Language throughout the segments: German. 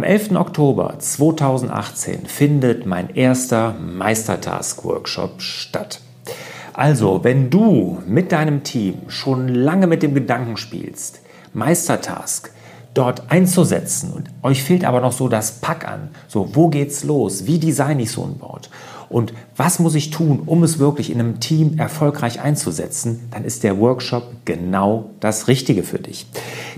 Am 11. Oktober 2018 findet mein erster Meistertask-Workshop statt. Also, wenn du mit deinem Team schon lange mit dem Gedanken spielst, Meistertask dort einzusetzen und euch fehlt aber noch so das Pack an, so wo geht's los, wie designe ich so ein Board und was muss ich tun, um es wirklich in einem Team erfolgreich einzusetzen, dann ist der Workshop genau das Richtige für dich.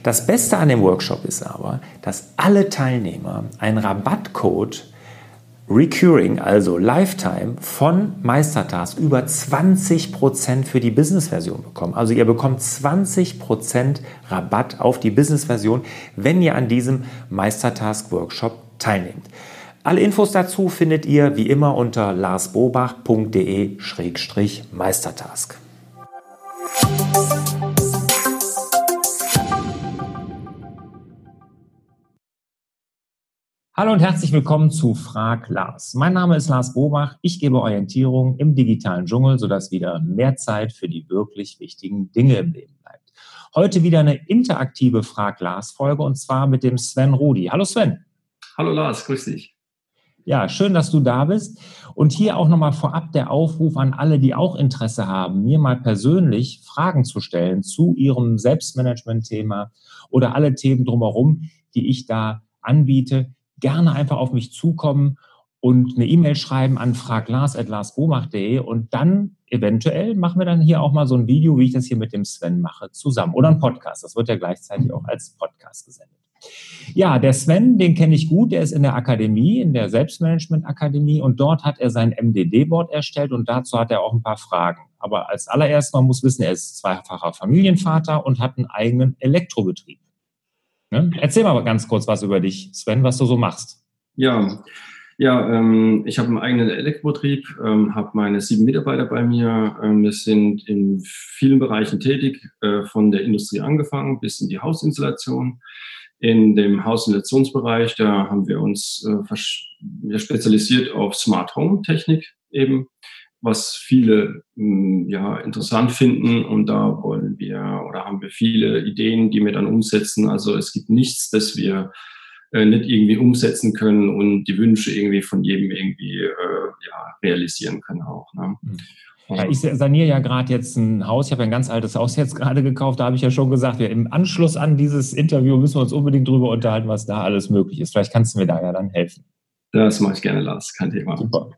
Das Beste an dem Workshop ist aber, dass alle Teilnehmer einen Rabattcode Recurring, also Lifetime von Meistertask über 20% für die Business-Version bekommen. Also ihr bekommt 20% Rabatt auf die Business-Version, wenn ihr an diesem Meistertask-Workshop teilnehmt. Alle Infos dazu findet ihr wie immer unter larsbobach.de-meistertask. Hallo und herzlich willkommen zu Frag Lars. Mein Name ist Lars Bobach. Ich gebe Orientierung im digitalen Dschungel, sodass wieder mehr Zeit für die wirklich wichtigen Dinge im Leben bleibt. Heute wieder eine interaktive Frag Lars Folge und zwar mit dem Sven Rudi. Hallo Sven. Hallo Lars, grüß dich. Ja, schön, dass du da bist. Und hier auch nochmal vorab der Aufruf an alle, die auch Interesse haben, mir mal persönlich Fragen zu stellen zu ihrem Selbstmanagement-Thema oder alle Themen drumherum, die ich da anbiete. Gerne einfach auf mich zukommen und eine E-Mail schreiben an fraglars.larsbomach.de und dann eventuell machen wir dann hier auch mal so ein Video, wie ich das hier mit dem Sven mache, zusammen. Oder ein Podcast. Das wird ja gleichzeitig auch als Podcast gesendet. Ja, der Sven, den kenne ich gut. Der ist in der Akademie, in der Selbstmanagement-Akademie und dort hat er sein MDD-Board erstellt und dazu hat er auch ein paar Fragen. Aber als allererstes, man muss wissen, er ist zweifacher Familienvater und hat einen eigenen Elektrobetrieb. Ne? Erzähl mal ganz kurz was über dich, Sven, was du so machst. Ja, ja, ähm, ich habe einen eigenen Elektrobetrieb, ähm, habe meine sieben Mitarbeiter bei mir. Ähm, wir sind in vielen Bereichen tätig, äh, von der Industrie angefangen bis in die Hausinstallation. In dem Hausinstallationsbereich, da haben wir uns äh, spezialisiert auf Smart Home Technik eben, was viele mh, hm, ja interessant finden und da wollen wir oder haben wir viele Ideen, die wir dann umsetzen. Also es gibt nichts, das wir äh, nicht irgendwie umsetzen können und die Wünsche irgendwie von jedem irgendwie äh, ja, realisieren können auch. Ne? Mhm. Ja, ich saniere ja gerade jetzt ein Haus. Ich habe ein ganz altes Haus jetzt gerade gekauft. Da habe ich ja schon gesagt, ja, im Anschluss an dieses Interview müssen wir uns unbedingt darüber unterhalten, was da alles möglich ist. Vielleicht kannst du mir da ja dann helfen. Das mache ich gerne, Lars. Kein Thema. Super.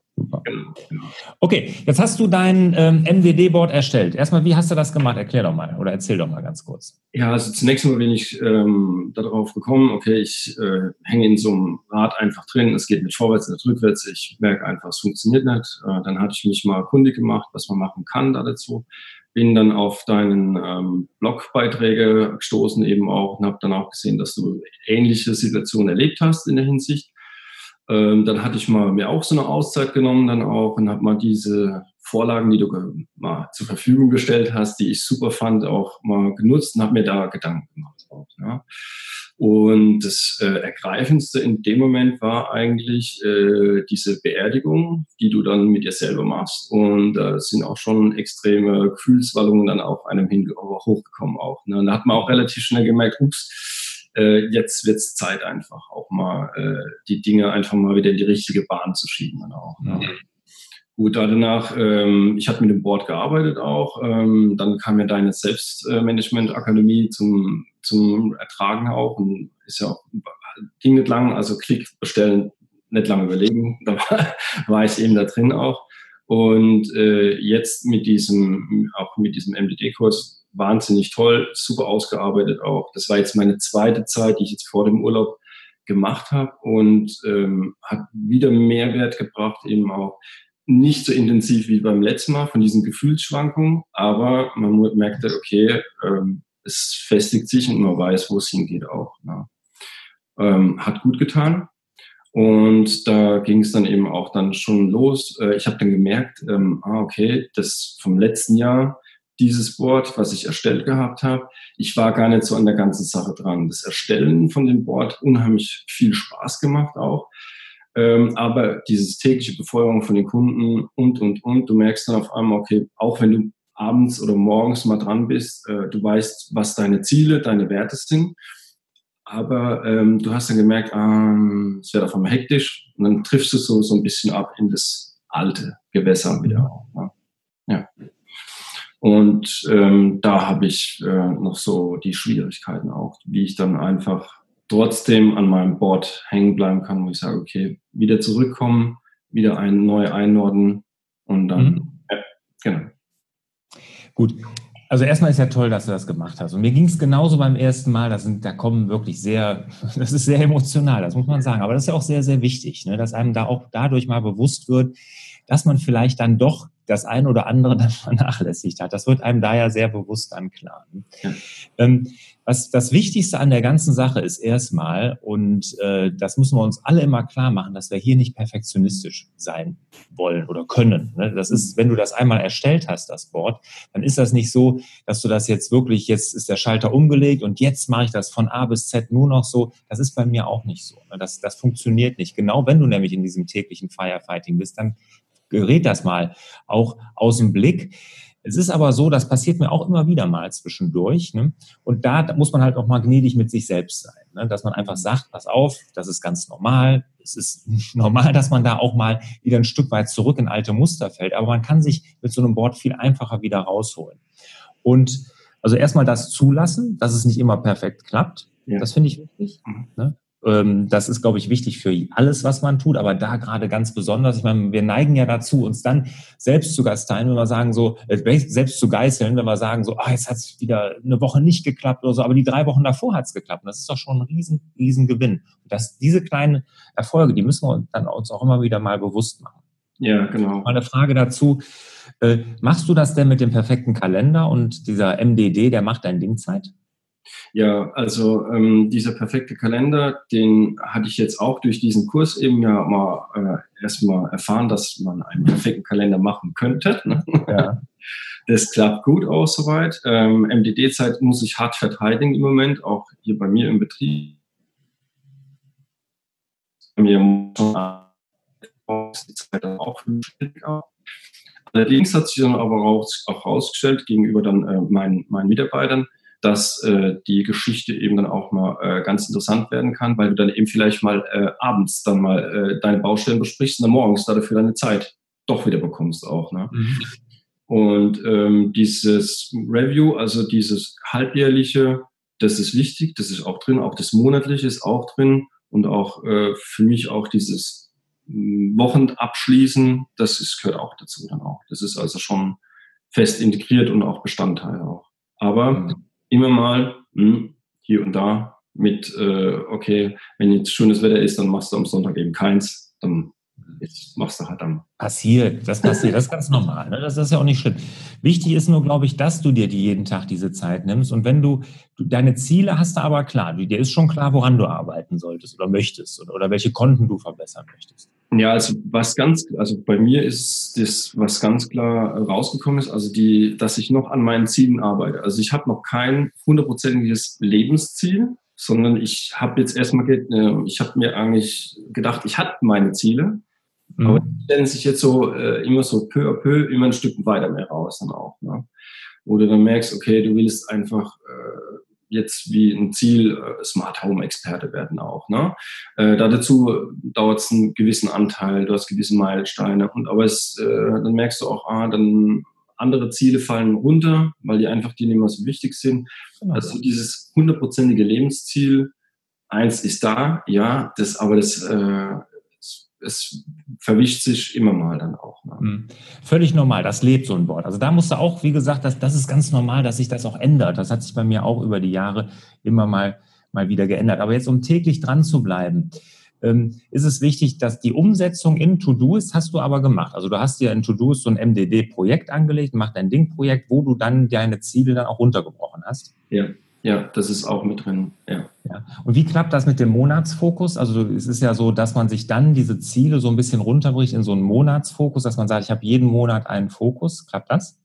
Genau, genau. Okay, jetzt hast du dein ähm, MWD-Board erstellt. Erstmal, wie hast du das gemacht? Erklär doch mal oder erzähl doch mal ganz kurz. Ja, also zunächst mal bin ich ähm, darauf gekommen, okay, ich äh, hänge in so einem Rad einfach drin, es geht nicht vorwärts, nicht rückwärts, ich merke einfach, es funktioniert nicht. Äh, dann hatte ich mich mal kundig gemacht, was man machen kann da dazu. Bin dann auf deinen ähm, Blogbeiträge gestoßen eben auch und habe dann auch gesehen, dass du ähnliche Situationen erlebt hast in der Hinsicht ähm, dann hatte ich mal mir auch so eine Auszeit genommen dann auch und habe mal diese Vorlagen, die du mal zur Verfügung gestellt hast, die ich super fand, auch mal genutzt und habe mir da Gedanken gemacht. Auch, ja. Und das äh, Ergreifendste in dem Moment war eigentlich äh, diese Beerdigung, die du dann mit dir selber machst. Und da äh, sind auch schon extreme Gefühlswallungen dann auch einem hin hochgekommen auch. Ne? Und da hat man auch relativ schnell gemerkt, ups, äh, jetzt wird es Zeit einfach auch mal äh, die Dinge einfach mal wieder in die richtige Bahn zu schieben dann auch. Ne? Mhm. Gut, danach, ähm, ich habe mit dem Board gearbeitet auch. Ähm, dann kam ja deine Selbstmanagement-Akademie zum, zum Ertragen auch und ist ja auch, ging nicht lang, also Klick bestellen, nicht lange überlegen. Da war, war ich eben da drin auch. Und äh, jetzt mit diesem, auch mit diesem MDD-Kurs wahnsinnig toll, super ausgearbeitet auch. Das war jetzt meine zweite Zeit, die ich jetzt vor dem Urlaub gemacht habe und ähm, hat wieder Mehrwert gebracht, eben auch nicht so intensiv wie beim letzten Mal von diesen Gefühlsschwankungen, aber man merkt, okay, ähm, es festigt sich und man weiß, wo es hingeht auch. Ne? Ähm, hat gut getan. Und da ging es dann eben auch dann schon los. Äh, ich habe dann gemerkt, ähm, ah, okay, das vom letzten Jahr, dieses Board, was ich erstellt gehabt habe. Ich war gar nicht so an der ganzen Sache dran. Das Erstellen von dem Board unheimlich viel Spaß gemacht auch. Ähm, aber dieses tägliche Befeuerung von den Kunden und, und, und, du merkst dann auf einmal, okay, auch wenn du abends oder morgens mal dran bist, äh, du weißt, was deine Ziele, deine Werte sind, aber ähm, du hast dann gemerkt, ähm, es wird auf einmal hektisch und dann triffst du so, so ein bisschen ab in das alte Gewässer wieder. Ne? Ja. Und ähm, da habe ich äh, noch so die Schwierigkeiten auch, wie ich dann einfach trotzdem an meinem Board hängen bleiben kann, wo ich sage, okay, wieder zurückkommen, wieder ein neu einordnen und dann, mhm. ja, genau. Gut, also erstmal ist ja toll, dass du das gemacht hast. Und mir ging es genauso beim ersten Mal. Das sind, da kommen wirklich sehr, das ist sehr emotional, das muss man sagen. Aber das ist ja auch sehr, sehr wichtig, ne, dass einem da auch dadurch mal bewusst wird, dass man vielleicht dann doch das eine oder andere dann vernachlässigt hat. Das wird einem da ja sehr bewusst dann klar. Ne? Ja. Ähm, was das Wichtigste an der ganzen Sache ist erstmal, und äh, das müssen wir uns alle immer klar machen, dass wir hier nicht perfektionistisch sein wollen oder können. Ne? Das ist, wenn du das einmal erstellt hast, das Board, dann ist das nicht so, dass du das jetzt wirklich, jetzt ist der Schalter umgelegt und jetzt mache ich das von A bis Z nur noch so. Das ist bei mir auch nicht so. Ne? Das, das funktioniert nicht. Genau wenn du nämlich in diesem täglichen Firefighting bist, dann gerät das mal auch aus dem Blick. Es ist aber so, das passiert mir auch immer wieder mal zwischendurch. Ne? Und da muss man halt auch mal gnädig mit sich selbst sein. Ne? Dass man einfach sagt, pass auf, das ist ganz normal. Es ist normal, dass man da auch mal wieder ein Stück weit zurück in alte Muster fällt. Aber man kann sich mit so einem Board viel einfacher wieder rausholen. Und also erstmal das zulassen, dass es nicht immer perfekt klappt. Ja. Das finde ich wichtig. Mhm. Ne? Ähm, das ist, glaube ich, wichtig für alles, was man tut, aber da gerade ganz besonders. Ich meine, wir neigen ja dazu, uns dann selbst zu gasteien, wenn wir sagen so, äh, selbst zu geißeln, wenn wir sagen so, ah, jetzt hat es wieder eine Woche nicht geklappt oder so, aber die drei Wochen davor hat es geklappt. Und das ist doch schon ein riesen, riesen Gewinn. Und dass diese kleinen Erfolge, die müssen wir dann uns auch immer wieder mal bewusst machen. Ja, genau. Mal eine Frage dazu. Äh, machst du das denn mit dem perfekten Kalender und dieser MDD, der macht dein Dingzeit? Ja, also ähm, dieser perfekte Kalender, den hatte ich jetzt auch durch diesen Kurs eben ja mal äh, erstmal erfahren, dass man einen perfekten Kalender machen könnte. Ne? Ja. Das klappt gut aus soweit. Ähm, MDD-Zeit muss ich hart verteidigen im Moment, auch hier bei mir im Betrieb. Mir die Zeit auch Allerdings hat sich dann aber auch, auch herausgestellt gegenüber dann äh, meinen, meinen Mitarbeitern, dass äh, die Geschichte eben dann auch mal äh, ganz interessant werden kann, weil du dann eben vielleicht mal äh, abends dann mal äh, deine Baustellen besprichst und dann morgens dafür deine Zeit doch wieder bekommst auch. Ne? Mhm. Und ähm, dieses Review, also dieses halbjährliche, das ist wichtig, das ist auch drin, auch das monatliche ist auch drin und auch äh, für mich auch dieses hm, Wochenabschließen, das ist, gehört auch dazu dann auch. Das ist also schon fest integriert und auch Bestandteil auch. Aber mhm immer mal mh, hm, hier und da mit, äh, okay, wenn jetzt schönes Wetter ist, dann machst du am Sonntag eben keins, dann jetzt machst du halt dann. Passiert, das passiert, das ist ganz normal. Ne? Das ist ja auch nicht schlimm. Wichtig ist nur, glaube ich, dass du dir die jeden Tag diese Zeit nimmst. Und wenn du, du deine Ziele hast du aber klar, dir ist schon klar, woran du arbeiten solltest oder möchtest oder, oder welche Konten du verbessern möchtest. Ja, also was ganz, also bei mir ist das, was ganz klar rausgekommen ist, also die, dass ich noch an meinen Zielen arbeite. Also ich habe noch kein hundertprozentiges Lebensziel, sondern ich habe jetzt erstmal, äh, ich habe mir eigentlich gedacht, ich hatte meine Ziele, mhm. aber die stellen sich jetzt so äh, immer so peu à peu immer ein Stück weiter mehr raus dann auch. Ne? Du dann merkst, okay, du willst einfach äh, jetzt wie ein Ziel äh, Smart Home Experte werden auch. Ne? Äh, da dazu dauert es einen gewissen Anteil, du hast gewisse Meilensteine und aber es, äh, dann merkst du auch, ah, dann andere Ziele fallen runter, weil die einfach die nicht mehr so wichtig sind. Also dieses hundertprozentige Lebensziel, eins ist da, ja, das, aber das äh, es verwischt sich immer mal dann auch. Ne? Mhm. Völlig normal, das lebt so ein Wort. Also da musst du auch, wie gesagt, das, das ist ganz normal, dass sich das auch ändert. Das hat sich bei mir auch über die Jahre immer mal, mal wieder geändert. Aber jetzt, um täglich dran zu bleiben, ähm, ist es wichtig, dass die Umsetzung in To-Doist hast du aber gemacht. Also du hast dir in To-Doist so ein MDD-Projekt angelegt, mach dein Ding-Projekt, wo du dann deine Ziele dann auch runtergebrochen hast. Ja. Ja, das ist auch mit drin. Ja. ja. Und wie klappt das mit dem Monatsfokus? Also es ist ja so, dass man sich dann diese Ziele so ein bisschen runterbricht in so einen Monatsfokus, dass man sagt, ich habe jeden Monat einen Fokus. Klappt das?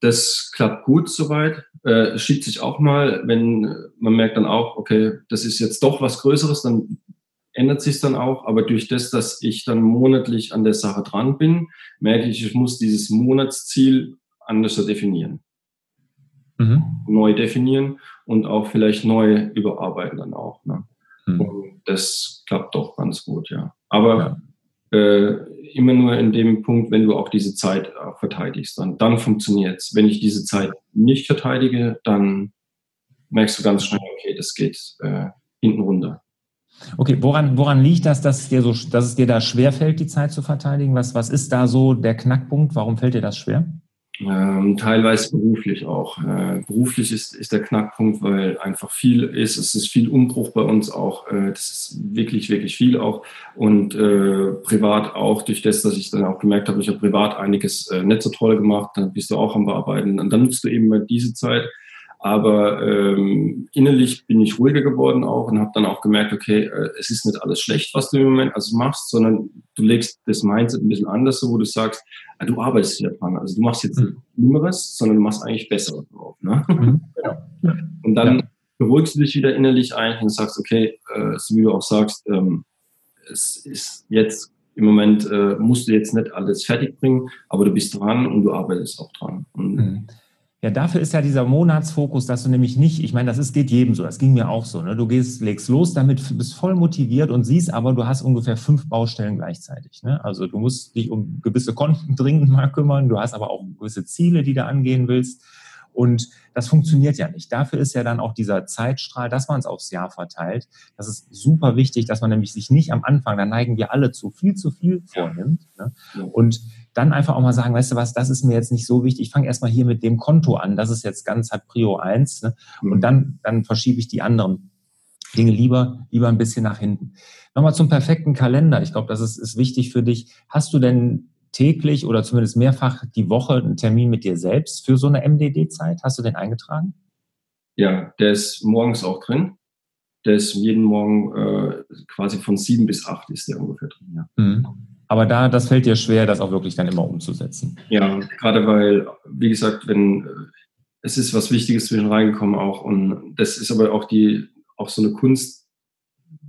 Das klappt gut soweit. Äh, schiebt sich auch mal, wenn man merkt dann auch, okay, das ist jetzt doch was Größeres, dann ändert sich dann auch. Aber durch das, dass ich dann monatlich an der Sache dran bin, merke ich, ich muss dieses Monatsziel anders definieren. Mhm. neu definieren und auch vielleicht neu überarbeiten dann auch. Ne? Mhm. Und das klappt doch ganz gut, ja. Aber ja. Äh, immer nur in dem Punkt, wenn du auch diese Zeit äh, verteidigst, dann, dann funktioniert es. Wenn ich diese Zeit nicht verteidige, dann merkst du ganz schnell, okay, das geht äh, hinten runter. Okay, woran, woran liegt das, dass es, dir so, dass es dir da schwerfällt, die Zeit zu verteidigen? Was, was ist da so der Knackpunkt? Warum fällt dir das schwer? Ähm, teilweise beruflich auch. Äh, beruflich ist, ist der Knackpunkt, weil einfach viel ist. Es ist viel Umbruch bei uns auch. Äh, das ist wirklich, wirklich viel auch. Und äh, privat auch, durch das, dass ich dann auch gemerkt habe, ich habe privat einiges äh, nicht so toll gemacht, dann bist du auch am Bearbeiten. Und dann nutzt du eben diese Zeit aber ähm, innerlich bin ich ruhiger geworden auch und habe dann auch gemerkt, okay, äh, es ist nicht alles schlecht, was du im Moment also machst, sondern du legst das Mindset ein bisschen anders, wo du sagst, ah, du arbeitest hier dran. Also du machst jetzt nicht Schlimmeres, sondern du machst eigentlich besser drauf. Ne? Mhm. Genau. Und dann ja. beruhigst du dich wieder innerlich eigentlich und sagst, okay, äh, so wie du auch sagst, ähm, es ist jetzt im Moment, äh, musst du jetzt nicht alles fertig bringen, aber du bist dran und du arbeitest auch dran. Und mhm. Ja, dafür ist ja dieser Monatsfokus, dass du nämlich nicht, ich meine, das ist, geht jedem so, das ging mir auch so. Ne? Du gehst, legst los damit, bist voll motiviert und siehst aber, du hast ungefähr fünf Baustellen gleichzeitig. Ne? Also du musst dich um gewisse Konten dringend mal kümmern, du hast aber auch gewisse Ziele, die du angehen willst. Und das funktioniert ja nicht. Dafür ist ja dann auch dieser Zeitstrahl, dass man es aufs Jahr verteilt. Das ist super wichtig, dass man nämlich sich nicht am Anfang, da neigen wir alle zu viel zu viel vornimmt. Ne? Und dann einfach auch mal sagen, weißt du was, das ist mir jetzt nicht so wichtig. Ich fange erstmal hier mit dem Konto an. Das ist jetzt ganz, hat Prio 1. Ne? Und mhm. dann, dann verschiebe ich die anderen Dinge lieber, lieber ein bisschen nach hinten. Nochmal zum perfekten Kalender. Ich glaube, das ist, ist wichtig für dich. Hast du denn täglich oder zumindest mehrfach die Woche einen Termin mit dir selbst für so eine MDD-Zeit? Hast du den eingetragen? Ja, der ist morgens auch drin. Der ist jeden Morgen äh, quasi von sieben bis acht ist der ungefähr drin, ja. Mhm. Aber da, das fällt dir schwer, das auch wirklich dann immer umzusetzen. Ja, gerade weil, wie gesagt, wenn äh, es ist was Wichtiges zwischen reingekommen auch und das ist aber auch die, auch so eine Kunst,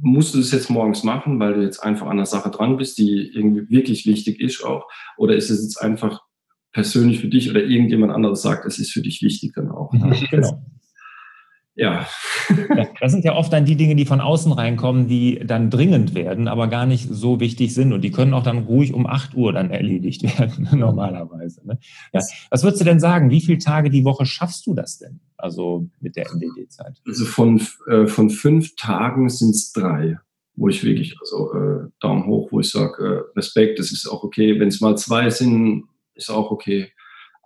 musst du das jetzt morgens machen, weil du jetzt einfach an der Sache dran bist, die irgendwie wirklich wichtig ist auch? Oder ist es jetzt einfach persönlich für dich oder irgendjemand anderes sagt, es ist für dich wichtig dann auch? Ne? genau. Ja. Das sind ja oft dann die Dinge, die von außen reinkommen, die dann dringend werden, aber gar nicht so wichtig sind. Und die können auch dann ruhig um 8 Uhr dann erledigt werden, normalerweise. Ne? Ja. Was würdest du denn sagen? Wie viele Tage die Woche schaffst du das denn? Also mit der MDD-Zeit? Also von, äh, von fünf Tagen sind es drei, wo ich wirklich, also äh, Daumen hoch, wo ich sage, äh, Respekt, das ist auch okay. Wenn es mal zwei sind, ist auch okay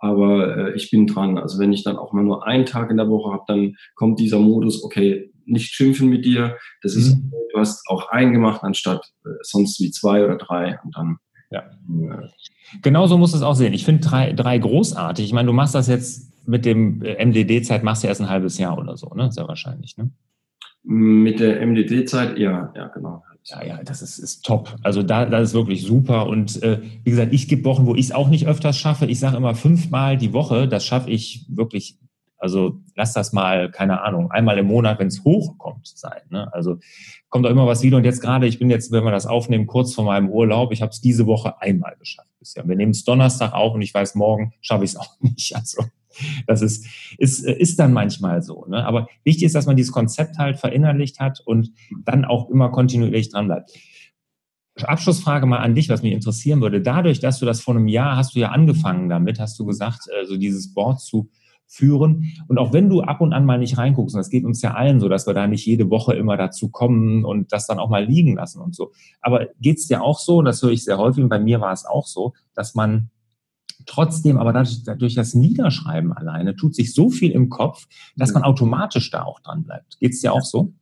aber äh, ich bin dran. Also wenn ich dann auch mal nur einen Tag in der Woche habe, dann kommt dieser Modus, okay, nicht schimpfen mit dir, das ist, mhm. du hast auch einen gemacht, anstatt äh, sonst wie zwei oder drei und dann. Ja. Äh, Genauso muss es auch sehen. Ich finde drei, drei großartig. Ich meine, du machst das jetzt mit dem äh, MDD-Zeit, machst du erst ein halbes Jahr oder so, ne? Sehr wahrscheinlich, ne? Mit der MDD-Zeit, ja, ja, genau. Ja, ja, das ist, ist top. Also da, das ist wirklich super. Und äh, wie gesagt, ich gebe Wochen, wo ich es auch nicht öfters schaffe. Ich sage immer fünfmal die Woche, das schaffe ich wirklich. Also lass das mal, keine Ahnung, einmal im Monat, wenn es hochkommt, sein. Ne? Also kommt auch immer was wieder. Und jetzt gerade, ich bin jetzt, wenn wir das aufnehmen, kurz vor meinem Urlaub. Ich habe es diese Woche einmal geschafft bisher. Wir nehmen es Donnerstag auf und ich weiß, morgen schaffe ich es auch nicht. Also das ist, ist, ist dann manchmal so. Ne? Aber wichtig ist, dass man dieses Konzept halt verinnerlicht hat und dann auch immer kontinuierlich dran bleibt. Abschlussfrage mal an dich, was mich interessieren würde. Dadurch, dass du das vor einem Jahr hast du ja angefangen damit, hast du gesagt, äh, so dieses Board zu führen. Und auch wenn du ab und an mal nicht reinguckst, und das geht uns ja allen so, dass wir da nicht jede Woche immer dazu kommen und das dann auch mal liegen lassen und so. Aber geht es dir auch so, und das höre ich sehr häufig, und bei mir war es auch so, dass man Trotzdem, aber dadurch, durch das Niederschreiben alleine tut sich so viel im Kopf, dass man automatisch da auch dran bleibt. Geht es dir auch so?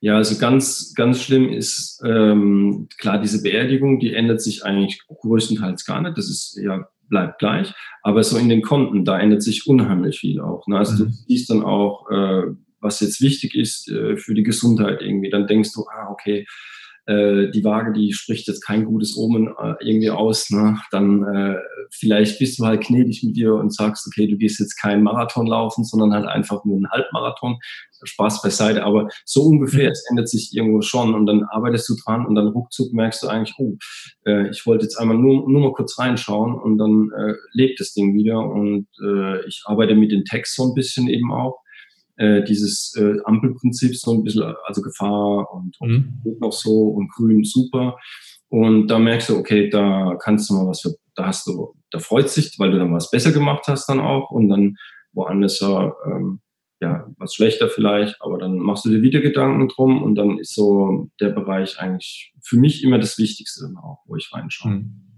Ja, also ganz, ganz schlimm ist ähm, klar, diese Beerdigung, die ändert sich eigentlich größtenteils gar nicht. Das ist ja bleibt gleich. Aber so in den Konten, da ändert sich unheimlich viel auch. Ne? Also mhm. du siehst dann auch, äh, was jetzt wichtig ist äh, für die Gesundheit irgendwie. Dann denkst du, ah, okay, äh, die Waage, die spricht jetzt kein gutes Omen äh, irgendwie aus, ne? dann äh, vielleicht bist du halt gnädig mit dir und sagst, okay, du gehst jetzt keinen Marathon laufen, sondern halt einfach nur einen Halbmarathon. Spaß beiseite, aber so ungefähr, mhm. es ändert sich irgendwo schon und dann arbeitest du dran und dann ruckzuck merkst du eigentlich, oh, äh, ich wollte jetzt einmal nur, nur mal kurz reinschauen und dann äh, lebt das Ding wieder und äh, ich arbeite mit dem Text so ein bisschen eben auch äh, dieses äh, Ampelprinzip so ein bisschen, also Gefahr und, mhm. und noch so und grün super. Und da merkst du, okay, da kannst du mal was für, da hast du, da freut sich, weil du dann was besser gemacht hast dann auch und dann woanders ähm, ja, was schlechter vielleicht, aber dann machst du dir wieder Gedanken drum und dann ist so der Bereich eigentlich für mich immer das Wichtigste dann auch, wo ich reinschaue. Mhm.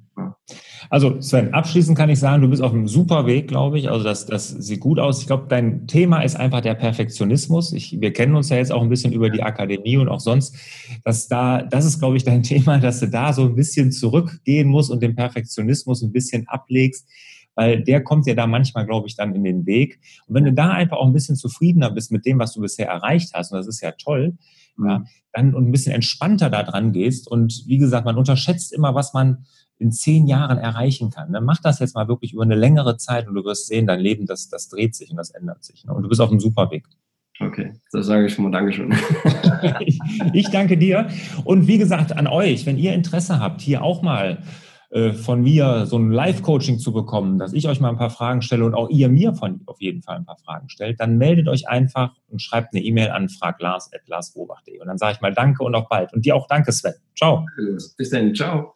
Also Sven, abschließend kann ich sagen, du bist auf einem super Weg, glaube ich. Also das, das sieht gut aus. Ich glaube, dein Thema ist einfach der Perfektionismus. Ich, wir kennen uns ja jetzt auch ein bisschen über die Akademie und auch sonst. Dass da, das ist, glaube ich, dein Thema, dass du da so ein bisschen zurückgehen musst und den Perfektionismus ein bisschen ablegst, weil der kommt dir da manchmal, glaube ich, dann in den Weg. Und wenn du da einfach auch ein bisschen zufriedener bist mit dem, was du bisher erreicht hast, und das ist ja toll, ja, mhm. dann und ein bisschen entspannter da dran gehst. Und wie gesagt, man unterschätzt immer, was man in zehn Jahren erreichen kann. Dann mach das jetzt mal wirklich über eine längere Zeit und du wirst sehen, dein Leben, das, das dreht sich und das ändert sich. Ne? Und du bist auf einem super Weg. Okay, das sage ich schon mal Dankeschön. ich, ich danke dir. Und wie gesagt, an euch, wenn ihr Interesse habt, hier auch mal äh, von mir so ein Live-Coaching zu bekommen, dass ich euch mal ein paar Fragen stelle und auch ihr mir von auf jeden Fall ein paar Fragen stellt, dann meldet euch einfach und schreibt eine E-Mail an fraglars.larsrobach.de. Und dann sage ich mal Danke und auch bald. Und dir auch Danke, Sven. Ciao. Bis dann. Ciao.